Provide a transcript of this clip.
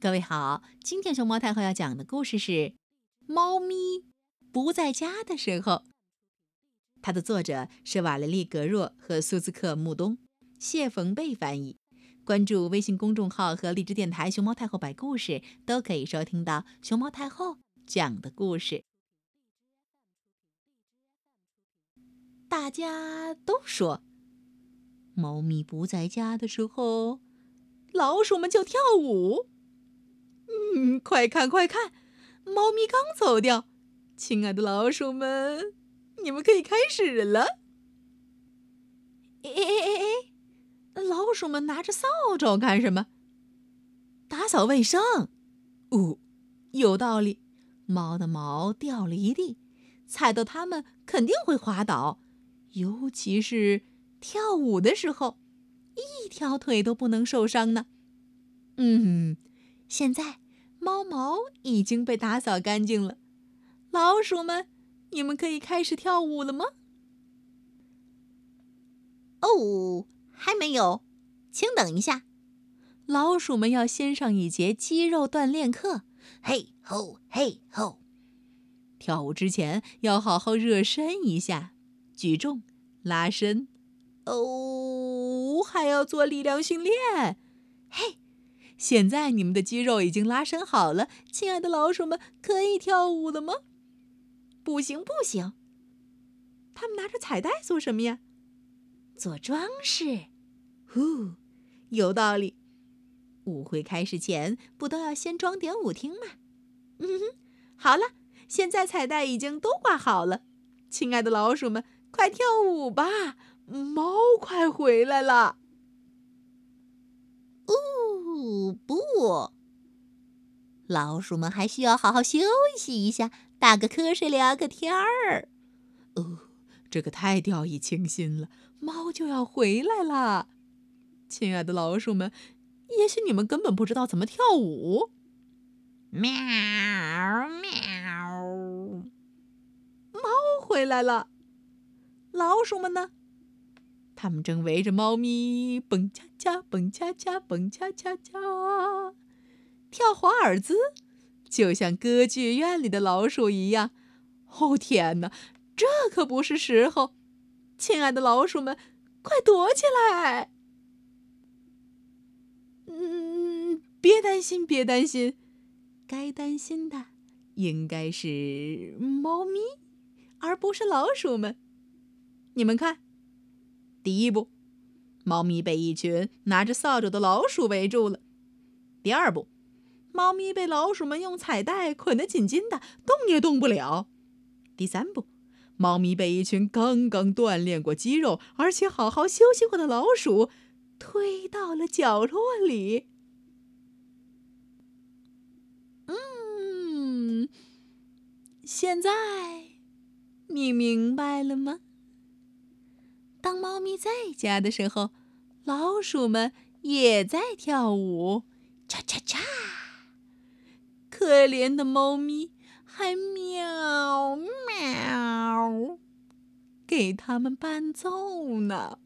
各位好，今天熊猫太后要讲的故事是《猫咪不在家的时候》。它的作者是瓦雷利·格若和苏兹克·穆东，谢冯贝翻译。关注微信公众号和荔枝电台“熊猫太后摆故事”，都可以收听到熊猫太后讲的故事。大家都说，猫咪不在家的时候，老鼠们就跳舞。嗯，快看快看，猫咪刚走掉，亲爱的老鼠们，你们可以开始了。哎哎哎哎，老鼠们拿着扫帚干什么？打扫卫生。哦，有道理。猫的毛掉了一地，踩到它们肯定会滑倒，尤其是跳舞的时候，一条腿都不能受伤呢。嗯，现在。猫毛已经被打扫干净了，老鼠们，你们可以开始跳舞了吗？哦，还没有，请等一下，老鼠们要先上一节肌肉锻炼课。嘿吼嘿吼，跳舞之前要好好热身一下，举重、拉伸，哦，还要做力量训练。嘿。现在你们的肌肉已经拉伸好了，亲爱的老鼠们，可以跳舞了吗？不行，不行。他们拿着彩带做什么呀？做装饰。呼，有道理。舞会开始前，不都要先装点舞厅吗？嗯哼，好了，现在彩带已经都挂好了，亲爱的老鼠们，快跳舞吧！猫快回来了。不不，老鼠们还需要好好休息一下，打个瞌睡，聊个天儿。哦，这个太掉以轻心了。猫就要回来了，亲爱的老鼠们，也许你们根本不知道怎么跳舞。喵喵，猫回来了，老鼠们呢？他们正围着猫咪蹦恰恰，蹦恰恰，蹦恰恰恰，跳华尔兹，就像歌剧院里的老鼠一样。哦天哪，这可不是时候！亲爱的老鼠们，快躲起来！嗯，别担心，别担心，该担心的应该是猫咪，而不是老鼠们。你们看。第一步，猫咪被一群拿着扫帚的老鼠围住了。第二步，猫咪被老鼠们用彩带捆得紧紧的，动也动不了。第三步，猫咪被一群刚刚锻炼过肌肉，而且好好休息过的老鼠推到了角落里。嗯，现在你明白了吗？当猫咪在家的时候，老鼠们也在跳舞，cha cha cha。可怜的猫咪还喵喵给它们伴奏呢。